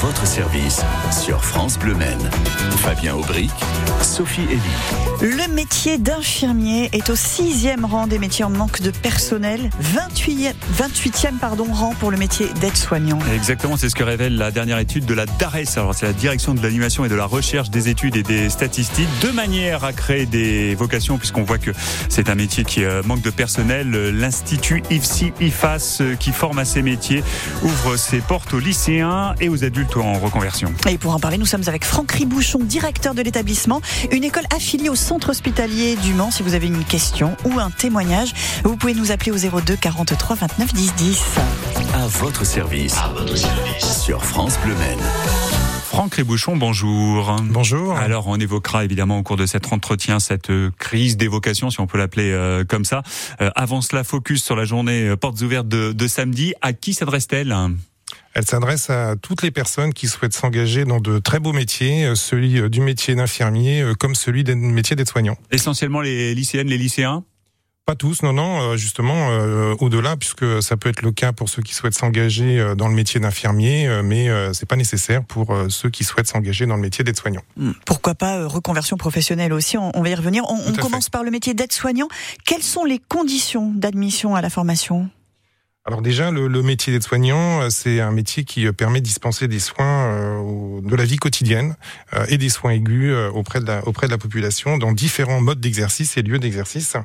votre service sur France Bleu Maine. Fabien Aubric, Sophie Elie. Le métier d'infirmier est au sixième rang des métiers en manque de personnel, 28e, 28e pardon, rang pour le métier d'aide-soignant. Exactement, c'est ce que révèle la dernière étude de la DARES. Alors, c'est la direction de l'animation et de la recherche des études et des statistiques. De manière à créer des vocations, puisqu'on voit que c'est un métier qui euh, manque de personnel. L'Institut IFSI-IFAS, euh, qui forme à ces métiers, ouvre ses portes aux lycéens et aux adultes en reconversion. Et pour en parler, nous sommes avec Franck Ribouchon, directeur de l'établissement, une école affiliée au centre hospitalier du Mans. Si vous avez une question ou un témoignage, vous pouvez nous appeler au 02 43 29 10 10. À votre service. À votre service. Sur France Bleu Maine. Franck Ribouchon, bonjour. Bonjour. Alors, on évoquera évidemment au cours de cet entretien cette euh, crise d'évocation, si on peut l'appeler euh, comme ça. Euh, avant cela, focus sur la journée euh, portes ouvertes de, de samedi. À qui s'adresse-t-elle? Elle s'adresse à toutes les personnes qui souhaitent s'engager dans de très beaux métiers, euh, celui euh, du métier d'infirmier euh, comme celui du métier d'aide-soignant. Essentiellement les lycéennes, les lycéens Pas tous, non, non, justement, euh, au-delà, puisque ça peut être le cas pour ceux qui souhaitent s'engager dans le métier d'infirmier, mais euh, c'est pas nécessaire pour euh, ceux qui souhaitent s'engager dans le métier d'aide-soignant. Hmm. Pourquoi pas euh, reconversion professionnelle aussi, on, on va y revenir. On, commence par le métier d'aide-soignant. Quelles sont les conditions d'admission à la formation? Alors déjà, le, métier d'aide-soignant, euh, c'est un métier qui euh, permet de dispenser des soins euh, de la vie quotidienne et des soins aigus auprès de la, auprès de la population dans différents modes d'exercice et lieux d'exercice.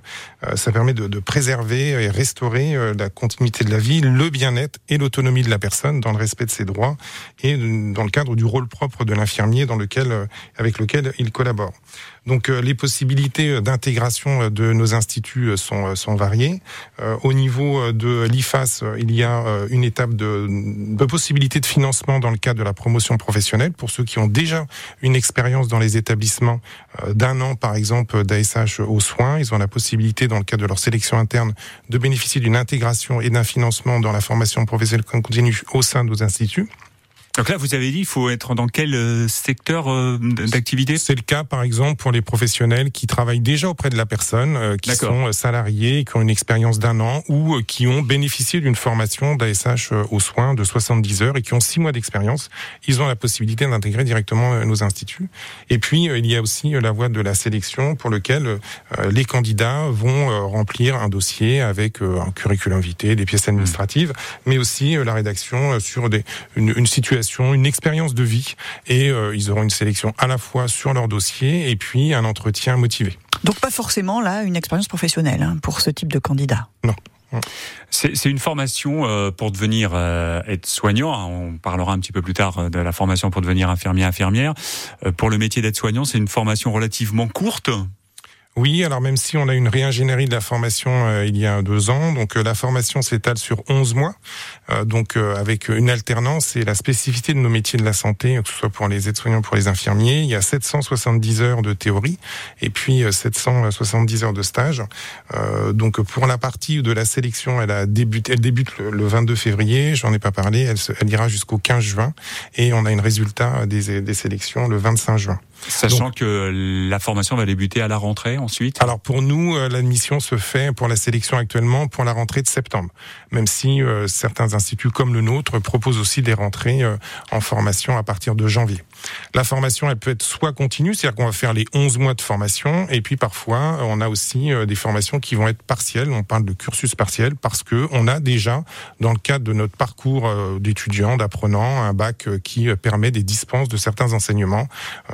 Ça permet de, de préserver et restaurer la continuité de la vie, le bien-être et l'autonomie de la personne dans le respect de ses droits et dans le cadre du rôle propre de l'infirmier dans lequel, avec lequel il collabore. Donc euh, les possibilités euh, d'intégration euh, de nos instituts sont, sont variées. Au niveau de l'IFAS, il y a une étape de, de possibilité de financement dans le cadre de la promotion professionnelle pour ceux qui ont déjà une expérience dans les établissements d'un an, par exemple, d'ASH aux soins. Ils ont la possibilité, dans le cadre de leur sélection interne, de bénéficier d'une intégration et d'un financement dans la formation professionnelle continue au sein de nos instituts. Donc là, vous avez dit, il faut être dans quel euh, secteur euh, d'activité? C'est le cas, par exemple, pour les professionnels qui travaillent déjà auprès de la personne, euh, qui sont salariés, qui ont une expérience d'un an ou euh, qui ont bénéficié d'une formation d'ASH aux soins de 70 heures et qui ont six mois d'expérience. Ils ont la possibilité d'intégrer directement nos instituts. Et puis, il y a aussi la voie de la sélection pour lequel euh, les candidats vont remplir un dossier avec un curriculum vitae, des pièces administratives, mais aussi la rédaction sur des, une, une situation, une expérience de vie. Et euh, ils auront une sélection à la fois sur leur dossier et puis un entretien motivé. Donc pas forcément là une expérience professionnelle hein, pour ce type de candidat. C'est c'est une formation euh, pour devenir euh, être soignant. hein. On parlera un petit peu plus tard de la formation pour devenir infirmier, infirmière. Pour le métier d'aide-soignant, c'est une formation relativement courte. Oui, alors même si on a une réingénierie de la formation euh, il y a deux ans, donc euh, la formation s'étale sur 11 mois, euh, donc euh, avec une alternance et la spécificité de nos métiers de la santé, que ce soit pour les aides-soignants, pour les infirmiers, il y a 770 heures de théorie et puis euh, 770 heures de stage. Euh, donc pour la partie de la sélection, elle a débuté, elle débute le, le 22 février, j'en ai pas parlé, elle, se- elle ira jusqu'au 15 juin et on a une résultat des, des sélections le 25 juin. Sachant que la formation va débuter à la rentrée ensuite. Alors pour nous, euh, l'admission se fait pour la sélection actuellement pour la rentrée de septembre, même si euh, certains instituts comme le nôtre proposent aussi des rentrées euh, en formation à partir de janvier. La formation, elle peut être soit continue, c'est-à-dire qu'on va faire les 11 mois de formation, et puis parfois, on a aussi euh, des formations qui vont être partielles, on parle de cursus partiel, parce que on a déjà, dans le cadre de notre parcours euh, d'étudiant, d'apprenant, un bac qui permet des dispenses de certains enseignements.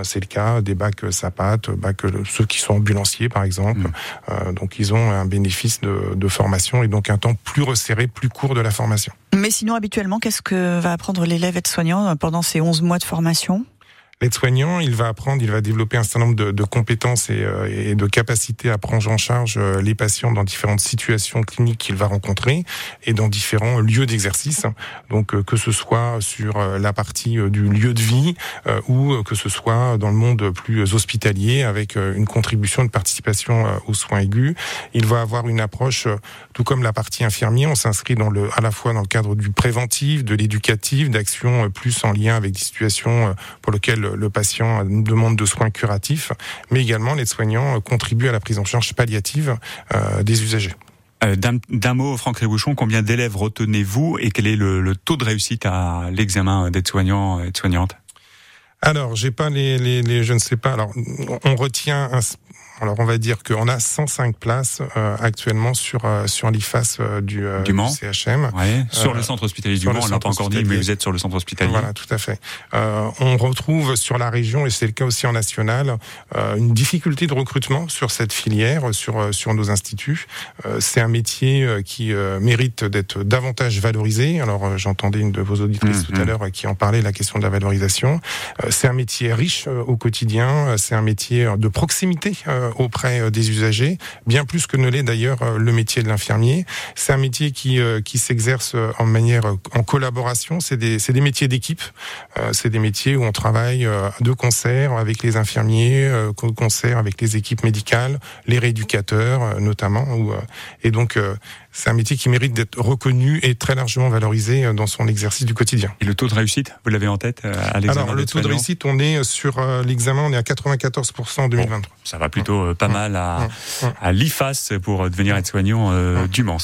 C'est le cas des bacs euh, SAPAT, bacs, euh, ceux qui sont ambulanciers par exemple. Mm. Euh, donc ils ont un bénéfice de, de formation et donc un temps plus resserré, plus court de la formation. Mais sinon habituellement, qu'est-ce que va apprendre l'élève aide-soignant euh, pendant ces 11 mois de formation? L'aide-soignant, il va apprendre, il va développer un certain nombre de, de compétences et, euh, et de capacités à prendre en charge euh, les patients dans différentes situations cliniques qu'il va rencontrer et dans différents lieux d'exercice. Donc euh, que ce soit sur la partie du lieu de vie ou que ce soit dans le monde plus hospitalier avec une contribution de participation aux soins aigus. Il va avoir une approche, tout comme la partie infirmier, on s'inscrit dans le, à la fois dans le cadre du préventif, de l'éducatif, d'actions plus en lien avec des situations pour lesquelles le patient a une demande de soins curatifs, mais également les soignants contribuent à la prise en charge palliative euh, des usagers. Euh, d'un mot, Franck Rébouchon, combien d'élèves retenez-vous et quel est le, le taux de réussite à l'examen d'aide-soignant et soignante? Alors, j'ai pas les, les, les, je ne sais pas. Alors, on retient un, alors on va dire qu'on a 105 places euh, actuellement sur euh, sur l'IFAS euh, du, du, Mans. CHM. Ouais, sur le centre hospitalier du Mans, on l'a pas encore dit, mais vous êtes sur le centre hospitalier. Voilà, tout à fait. on retrouve sur la région, et c'est le cas aussi en national, une difficulté de recrutement sur cette filière, sur sur nos instituts. c'est un métier qui mérite d'être davantage valorisé. Alors j'entendais une de vos auditrices tout à mhm. l'heure qui en parlait, la question de la valorisation. c'est un métier riche au quotidien, c'est un métier de proximité euh, auprès euh, des usagers, bien plus que ne l'est d'ailleurs euh, le métier de l'infirmier. C'est un métier qui, qui s'exerce en manière en collaboration. C'est des, des métiers d'équipe. C'est des métiers où on travaille de concert avec les infirmiers, de concert avec les équipes médicales, les rééducateurs notamment. Et donc c'est un métier qui mérite d'être reconnu et très largement valorisé euh, dans son exercice du quotidien. Et le taux de réussite, vous l'avez en tête euh, à l'examen Alors, le taux de réussite, on est sur euh, l'examen, on est à 94% en 2023. ça va plutôt pas mal à, à l'IFAS pour devenir aide-soignant du Mans,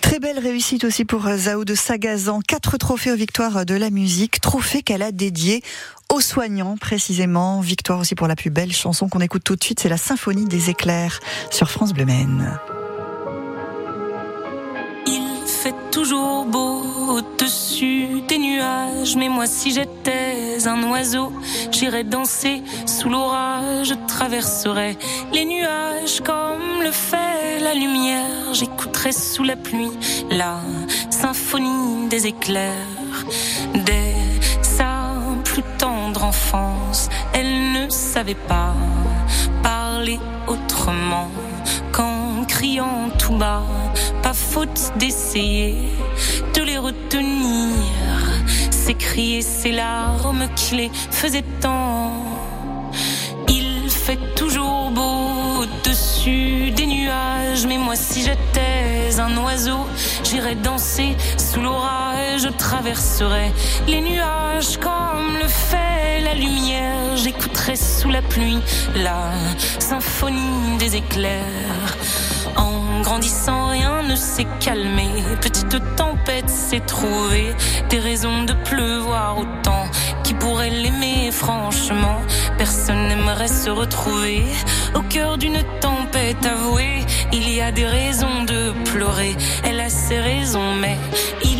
Très belle réussite aussi pour Zao de Sagazan. Quatre trophées aux victoires de la musique, trophées qu'elle a dédiés aux soignants précisément. Victoire aussi pour la plus belle chanson qu'on écoute tout de suite, c'est la Symphonie des éclairs sur France Bleu Maine. Toujours beau au-dessus des nuages. Mais moi, si j'étais un oiseau, j'irais danser sous l'orage. Je traverserais les nuages comme le fait la lumière. J'écouterais sous la pluie la symphonie des éclairs. Dès sa plus tendre enfance, elle ne savait pas autrement qu'en criant tout bas pas faute d'essayer de les retenir. Ces cris ces larmes qui les faisaient tant. Il fait toujours beau au-dessus des nuages, mais moi si j'étais un oiseau, j'irais danser sous l'orage, je traverserais les nuages comme le fait la lumière, j'écouterais sous la pluie la symphonie des éclairs. En grandissant, rien ne s'est calmé. Petite tempête s'est trouvée. Des raisons de pleuvoir autant. Qui pourrait l'aimer, franchement Personne n'aimerait se retrouver au cœur d'une tempête avouée. Il y a des raisons de pleurer. Elle a ses raisons, mais il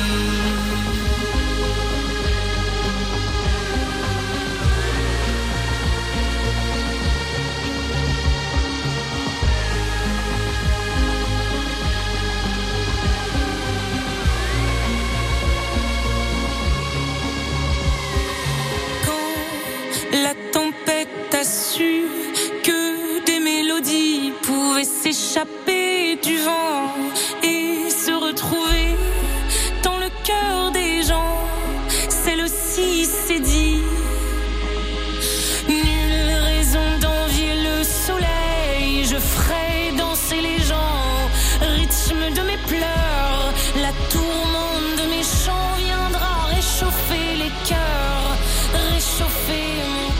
Les cœurs, réchauffer mon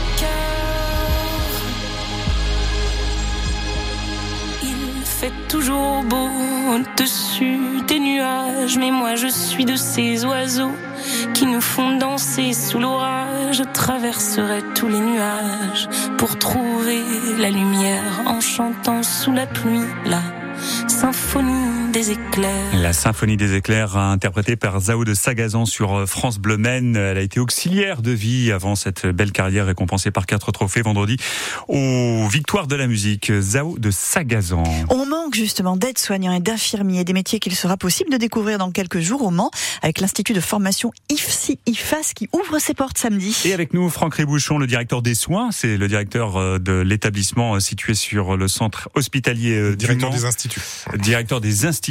fait toujours beau au-dessus des nuages, mais moi je suis de ces oiseaux qui nous font danser sous l'orage. Je traverserai tous les nuages pour trouver la lumière en chantant sous la pluie la symphonie des éclairs. La symphonie des éclairs interprétée par Zao de Sagazan sur euh, France Bleu Maine. Elle a été auxiliaire de vie avant cette belle carrière récompensée par quatre trophées vendredi aux victoires de la musique. Zao de Sagazan. On manque justement d'aides-soignants et d'infirmiers, des métiers qu'il sera possible de découvrir dans quelques jours au Mans avec l'Institut de formation IFSI-IFAS qui ouvre ses portes samedi. Et avec nous, Franck Ribouchon, le directeur des soins. C'est le directeur euh, de l'établissement euh, situé sur le centre hospitalier Directeur des instituts. Directeur des instituts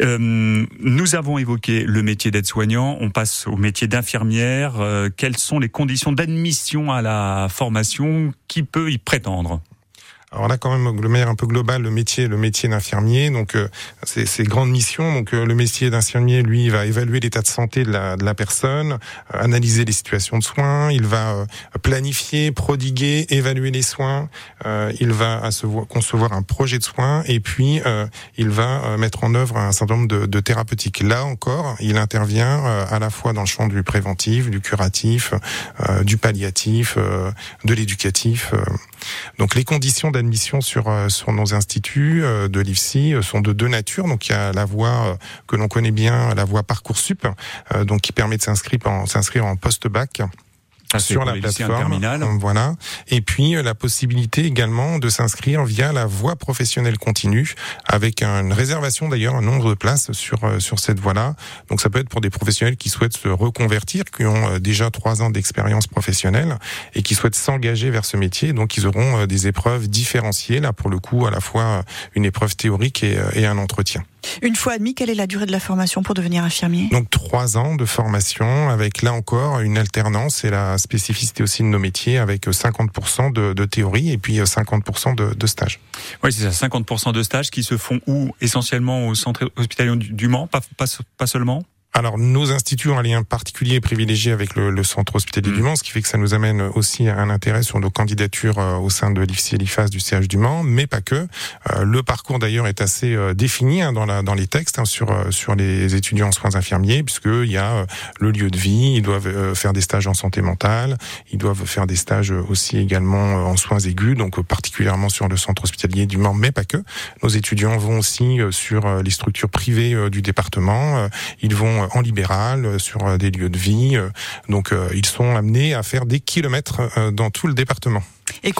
euh, nous avons évoqué le métier d'aide-soignant, on passe au métier d'infirmière. Euh, quelles sont les conditions d'admission à la formation? Qui peut y prétendre? Alors a quand même de manière un peu globale le métier, le métier d'infirmier. Donc euh, c'est ces grandes missions. Donc euh, le métier d'infirmier, lui, va évaluer l'état de santé de la, de la personne, euh, analyser les situations de soins. Il va planifier, prodiguer, évaluer les soins. il va concevoir un projet de soins et puis il va mettre en œuvre un certain nombre de, de thérapeutiques. Là encore, il intervient à la fois dans le champ du préventif, du curatif, du palliatif, de l'éducatif. Donc les conditions d'admission sur euh, sur nos instituts euh, de l'IFSI euh, sont de deux natures. Donc il y a la voie que l'on connaît bien, la voie parcoursup, donc qui permet de s'inscrire en s'inscrire en post-bac. Ah, sur la plateforme. Voilà. Et puis la possibilité également de s'inscrire via la voie professionnelle continue, avec une réservation d'ailleurs un nombre de places sur sur cette voie-là. Donc ça peut être pour des professionnels qui souhaitent se reconvertir, qui ont déjà trois ans d'expérience professionnelle et qui souhaitent s'engager vers ce métier. Donc ils auront des épreuves différenciées là pour le coup à la fois une épreuve théorique et, et un entretien. Une fois admis, quelle est la durée de la formation pour devenir infirmier? Donc trois ans de formation avec là encore une alternance et la spécificité aussi de nos métiers avec 50% de, de, théorie et puis 50% de, de stage. Oui, c'est ça, 50% de stages qui se font où? Essentiellement au centre hospitalier du Mans, pas, pas, pas seulement? Alors, nos instituts ont un lien particulier privilégié avec le, le centre hospitalier du mm. Mans, ce qui fait que ça nous amène aussi un intérêt sur nos candidatures euh, au sein de l'IFSI et l'IFAS du CH du Mans, mais pas que. Euh, le parcours d'ailleurs est assez euh, défini hein, dans, la, dans les textes hein, sur, sur les étudiants en soins infirmiers, puisqu'il y a le lieu de vie, ils doivent faire des stages en santé mentale, ils doivent faire des stages aussi également en soins aigus, donc particulièrement sur le centre hospitalier du Mans, mais pas que. Nos étudiants vont aussi sur les structures privées du département, ils vont en libéral, euh, sur euh, des lieux de vie. Euh, donc ils sont amenés à faire des kilomètres dans tout le département. Et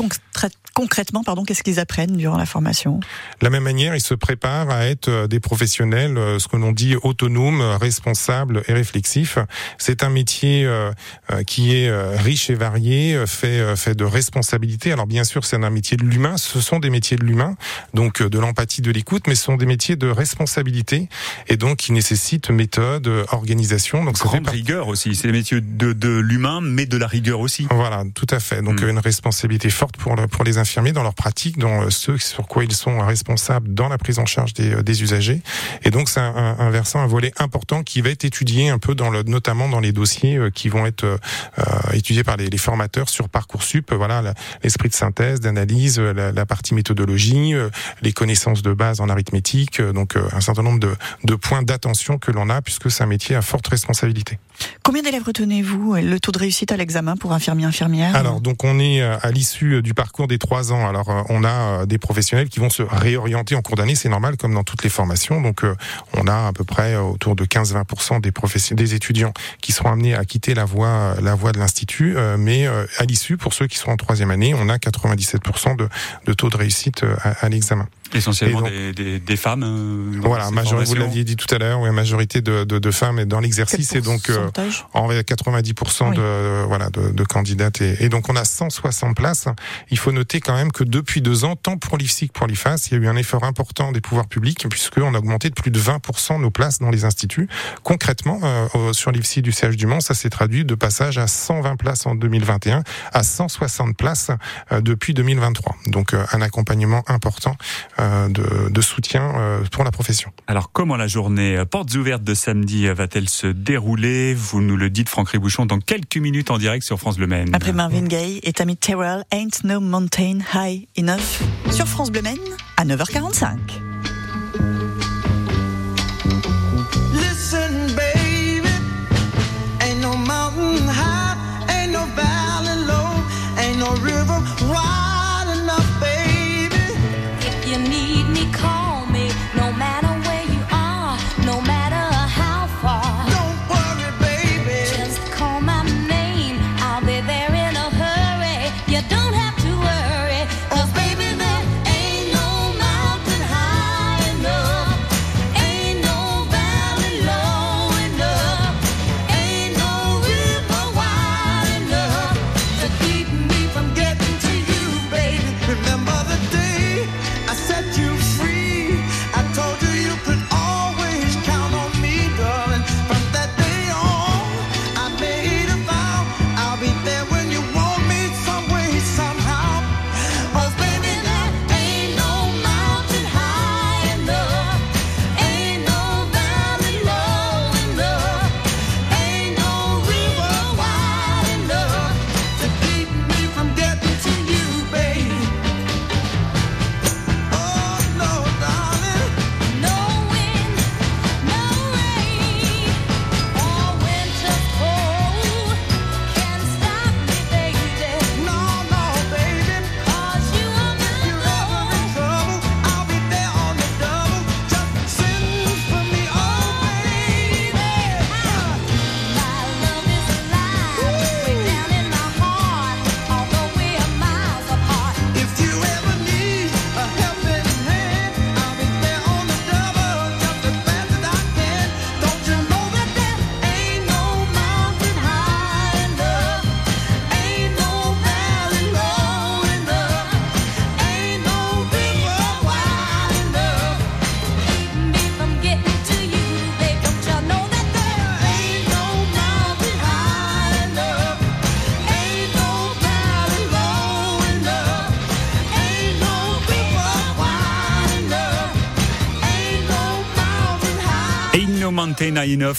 pardon, qu'est-ce qu'ils apprennent durant la formation? De la même manière, ils se préparent à être euh, des professionnels, euh, ce que l'on dit autonomes, responsables et réflexifs. C'est un métier euh, qui est riche et varié, fait fait de responsabilité. Alors bien sûr, c'est un métier de l'humain. Ce sont des métiers de l'humain, donc de l'empathie, de l'écoute, mais ce sont des métiers de responsabilité et donc qui nécessitent méthode, organisation. Donc grande rigueur aussi. C'est des métiers de, de l'humain, mais de la rigueur aussi. Voilà, tout à fait. Donc hmm. une responsabilité forte pour pour les infirmiers dans leur pratique, dans euh, ce sur quoi ils sont responsables dans la prise en charge des, euh, usagers. Et donc c'est un, un, versant, un volet important qui va être étudié un peu dans le, notamment dans les dossiers euh, qui vont être euh, étudiés par les, les, formateurs sur parcoursup. Voilà l'esprit de synthèse, d'analyse, la, la, partie méthodologie, les connaissances de base en arithmétique. Donc un certain nombre de, de points d'attention que l'on a puisque c'est un métier à forte responsabilité. Combien d'élèves retenez-vous Le taux de réussite à l'examen pour infirmier infirmière? Alors donc on est à l'issue du parcours des trois ans. Alors euh, on a euh, des professionnels qui vont se réorienter en cours d'année, c'est normal comme dans toutes les formations. Donc euh, on a à peu près autour de 15-20% des étudiants qui seront amenés à quitter la voie, la voie de l'institut. Mais à l'issue, pour ceux qui sont en troisième année, on a 97% de, de taux de réussite à l'examen. Essentiellement des, des, des, femmes. Euh, voilà, majorité, vous l'aviez dit tout à l'heure, oui, majorité de, de, de femmes dans l'exercice et donc euh, en 90% de voilà de, de candidates et, et, donc on a 160 places. Il faut noter quand même que depuis deux ans, tant pour l'IFSI que pour l'IFAS, il y a eu un effort important des pouvoirs publics puisqu'on a augmenté de plus de 20% nos places dans les instituts. Concrètement, euh, sur l'IFSI du CH du Mans, ça s'est traduit de passage à 120 places en 2021 à 160 places euh, depuis 2023. Donc un accompagnement important euh, de, de, soutien euh, pour la profession. Alors comment la journée euh, portes ouvertes de samedi va-t-elle se dérouler? Vous nous le dites Franck Ribouchon dans quelques minutes en direct sur France Bleu Maine. Après Marvin Gaye et Tammy Terrell, Ain't No Mountain High Enough sur France Bleu Maine à 9h45.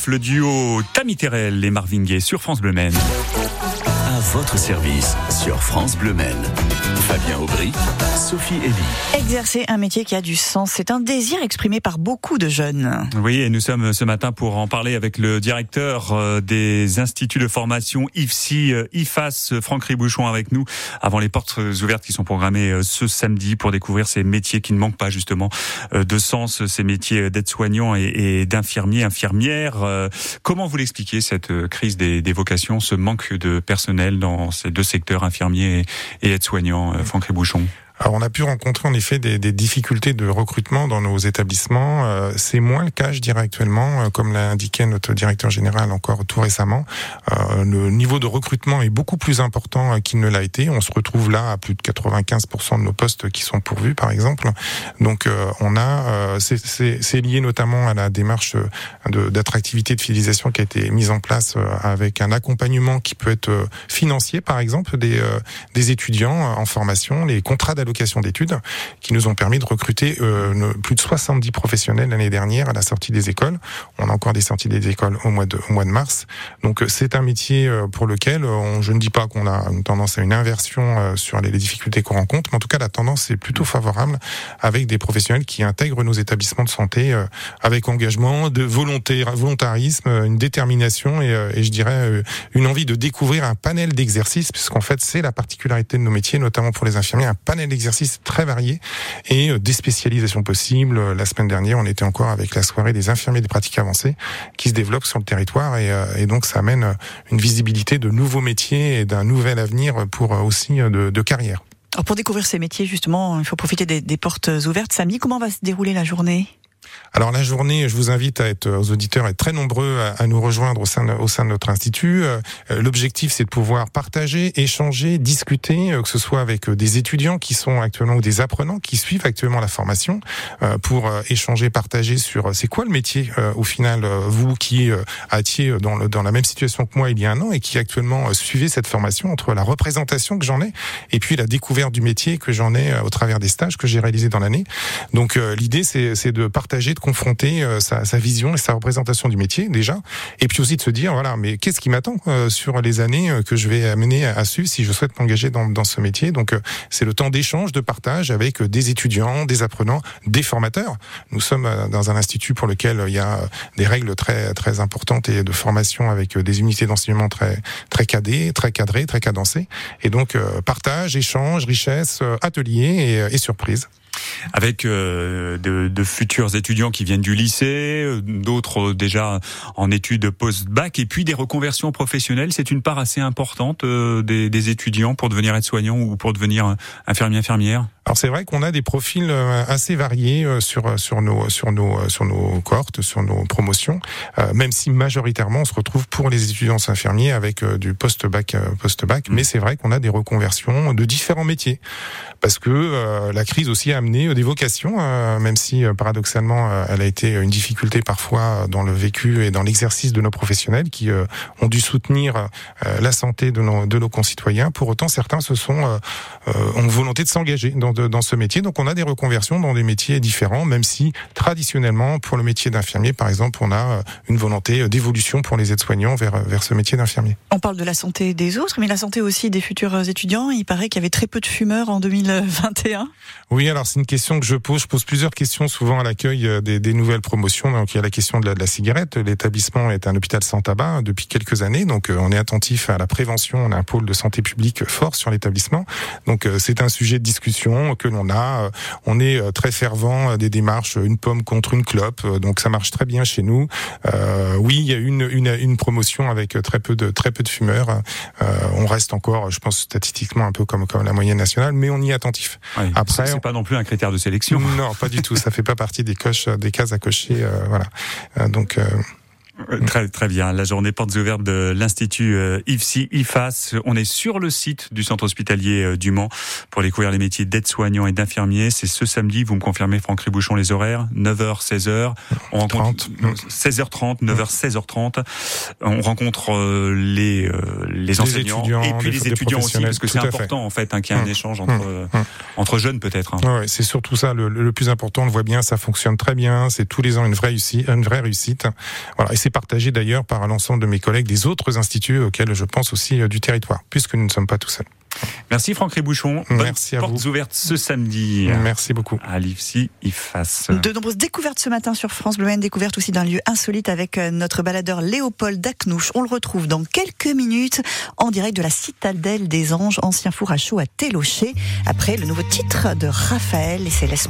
le duo Tammy Terrell et Marvingue sur France Bleu Maine votre service sur France Bleu Maine. Fabien Aubry, Sophie Elie. Exercer un métier qui a du sens, c'est un désir exprimé par beaucoup de jeunes. Oui, et nous sommes ce matin pour en parler avec le directeur euh, des instituts de formation IFSI, euh, IFAS, Franck Ribouchon avec nous, avant les portes ouvertes qui sont programmées euh, ce samedi pour découvrir ces métiers qui ne manquent pas justement de sens, ces métiers d'aide-soignant et, d'infirmiers, infirmières. Comment vous l'expliquez cette crise des, des vocations, ce manque de personnel? Dans ces deux secteurs, infirmiers et aides-soignants, euh, Franck Ribouchon alors on a pu rencontrer en effet des, des difficultés de recrutement dans nos établissements. Euh, c'est moins le cas, je dirais actuellement, euh, comme l'a indiqué notre directeur général encore tout récemment. Euh, le niveau de recrutement est beaucoup plus important qu'il ne l'a été. On se retrouve là à plus de 95% de nos postes qui sont pourvus, par exemple. Donc on a, c'est lié notamment à la démarche d'attractivité de, de fidélisation qui a été mise en place avec un accompagnement qui peut être financier, par exemple, des, des étudiants en formation, les contrats d'allocation d'études qui nous ont permis de recruter euh, plus de 70 professionnels l'année dernière à la sortie des écoles. On a encore des sorties des écoles au mois de, au mois de mars. Donc euh, c'est un métier euh, pour lequel on, je ne dis pas qu'on a une tendance à une inversion sur les, difficultés qu'on rencontre, mais en tout cas la tendance est plutôt favorable avec des professionnels qui intègrent nos établissements de santé avec engagement, de volonté, volontarisme, une détermination et, et je dirais une envie de découvrir un panel d'exercices, puisqu'en fait c'est la particularité de nos métiers, notamment pour les infirmiers, un panel d'exercices très variés et euh, des spécialisations possibles. La semaine dernière, on était encore avec la soirée des infirmiers des pratiques avancées qui se développent sur le territoire et, euh, donc ça amène une visibilité de nouveaux métiers et d'un nouvel avenir pour euh, aussi de, carrière. Alors pour découvrir ces métiers, justement, il faut profiter des, des portes ouvertes. Samedi, comment va se dérouler la journée? Alors la journée, je vous invite à être aux auditeurs à être très nombreux à, nous rejoindre au sein de, au sein de notre institut. Euh, l'objectif, c'est de pouvoir partager, échanger, discuter, euh, que ce soit avec euh, des étudiants qui sont actuellement ou des apprenants qui suivent actuellement la formation, pour échanger, partager sur c'est quoi le métier au final, vous qui étiez dans, le, dans la même situation que moi il y a un an et qui actuellement suivez cette formation entre la représentation que j'en ai et puis la découverte du métier que j'en ai au travers des stages que j'ai réalisés dans l'année. Donc l'idée, c'est de partager de confronter euh, sa, vision et sa représentation du métier déjà, et puis aussi de se dire voilà, mais qu'est-ce qui m'attend euh, sur les années euh, que je vais amener à suivre si je souhaite m'engager dans, ce métier. Donc c'est le temps d'échange, de partage avec des étudiants, des apprenants, des formateurs. Nous sommes dans un institut pour lequel il y a des règles très très importantes et de formation avec des unités d'enseignement très très cadrées, très cadrées, très cadencées. Et donc partage, échange, richesse, atelier et, et surprise avec euh, de, futurs étudiants qui viennent du lycée, euh, d'autres déjà en études post-bac, et puis des reconversions professionnelles. C'est une part assez importante euh, des, des, étudiants pour devenir aide-soignant ou pour devenir infirmier-infirmière. Alors c'est vrai qu'on a des profils assez variés sur sur nos sur nos sur nos cohortes, sur nos promotions, même si majoritairement on se retrouve pour les étudiants infirmiers avec du post-bac post-bac, mmh. mais c'est vrai qu'on a des reconversions de différents métiers parce que la crise aussi a amené des vocations, euh, même si euh, paradoxalement euh, elle a été une difficulté parfois dans le vécu et dans l'exercice de nos professionnels qui ont dû soutenir la santé de nos, de nos concitoyens. Pour autant, certains se sont ont volonté de s'engager dans, dans ce métier. Donc on a des reconversions dans des métiers différents, même si traditionnellement pour le métier d'infirmier, par exemple, on a une volonté d'évolution pour les aides-soignants vers vers ce métier d'infirmier. On parle de la santé des autres, mais la santé aussi des futurs étudiants. Il paraît qu'il y avait très peu de fumeurs en 2021. Oui, alors c'est une question que je pose. Je pose plusieurs questions souvent à l'accueil euh, des, des, nouvelles promotions. Donc il y a la question de la, de la cigarette. L'établissement est un hôpital sans tabac depuis quelques années, donc euh, on est attentif à la prévention. On a un pôle de santé publique fort sur l'établissement. Donc euh, c'est un sujet de discussion que l'on a. On est très fervent des démarches une pomme contre une clope. Donc ça marche très bien chez nous. Euh, oui, il y a une, une, une, promotion avec très peu de très peu de fumeurs. Euh, on reste encore, je pense statistiquement un peu comme comme la moyenne nationale, mais on y est attentif. Après, c'est pas non plus un critère de sélection. Non, pas du tout. Ça fait pas partie des coches, des cases à cocher. Euh, voilà. Euh, donc. Euh, Euh, très très bien. La journée portes ouvertes de l'Institut euh, IFSI IFAS. On est sur le site du centre hospitalier euh, du Mans pour découvrir les métiers d'aide-soignant et d'infirmier. C'est ce samedi, vous me confirmez Franck Ribouchon les horaires 9h 16h. On rencontre 16h30, 9h 16h30. On rencontre les les enseignants et puis les étudiants aussi parce que c'est important en fait hein, qu'il y ait un hum, échange entre hum, hum. entre jeunes peut-être. Hein. Ouais, c'est surtout ça le, le, plus important. On le voit bien, ça fonctionne très bien. C'est tous les ans une vraie réussite, une vraie réussite. Voilà, et c'est partagé d'ailleurs par l'ensemble de mes collègues des autres instituts auxquels je pense aussi euh, du territoire, puisque nous ne sommes pas tout seuls. Merci Franck Ribouchon. Merci à portes ouvertes ce samedi. Merci beaucoup. À l'IFSI IFAS. De nombreuses découvertes ce matin sur France Bleu Maine, découverte aussi d'un lieu insolite avec euh, notre baladeur Léopold Dacnouche. On le retrouve dans quelques minutes en direct de la citadelle des Anges, ancien four à chaud à Télocher, après le nouveau titre de Raphaël et Céleste.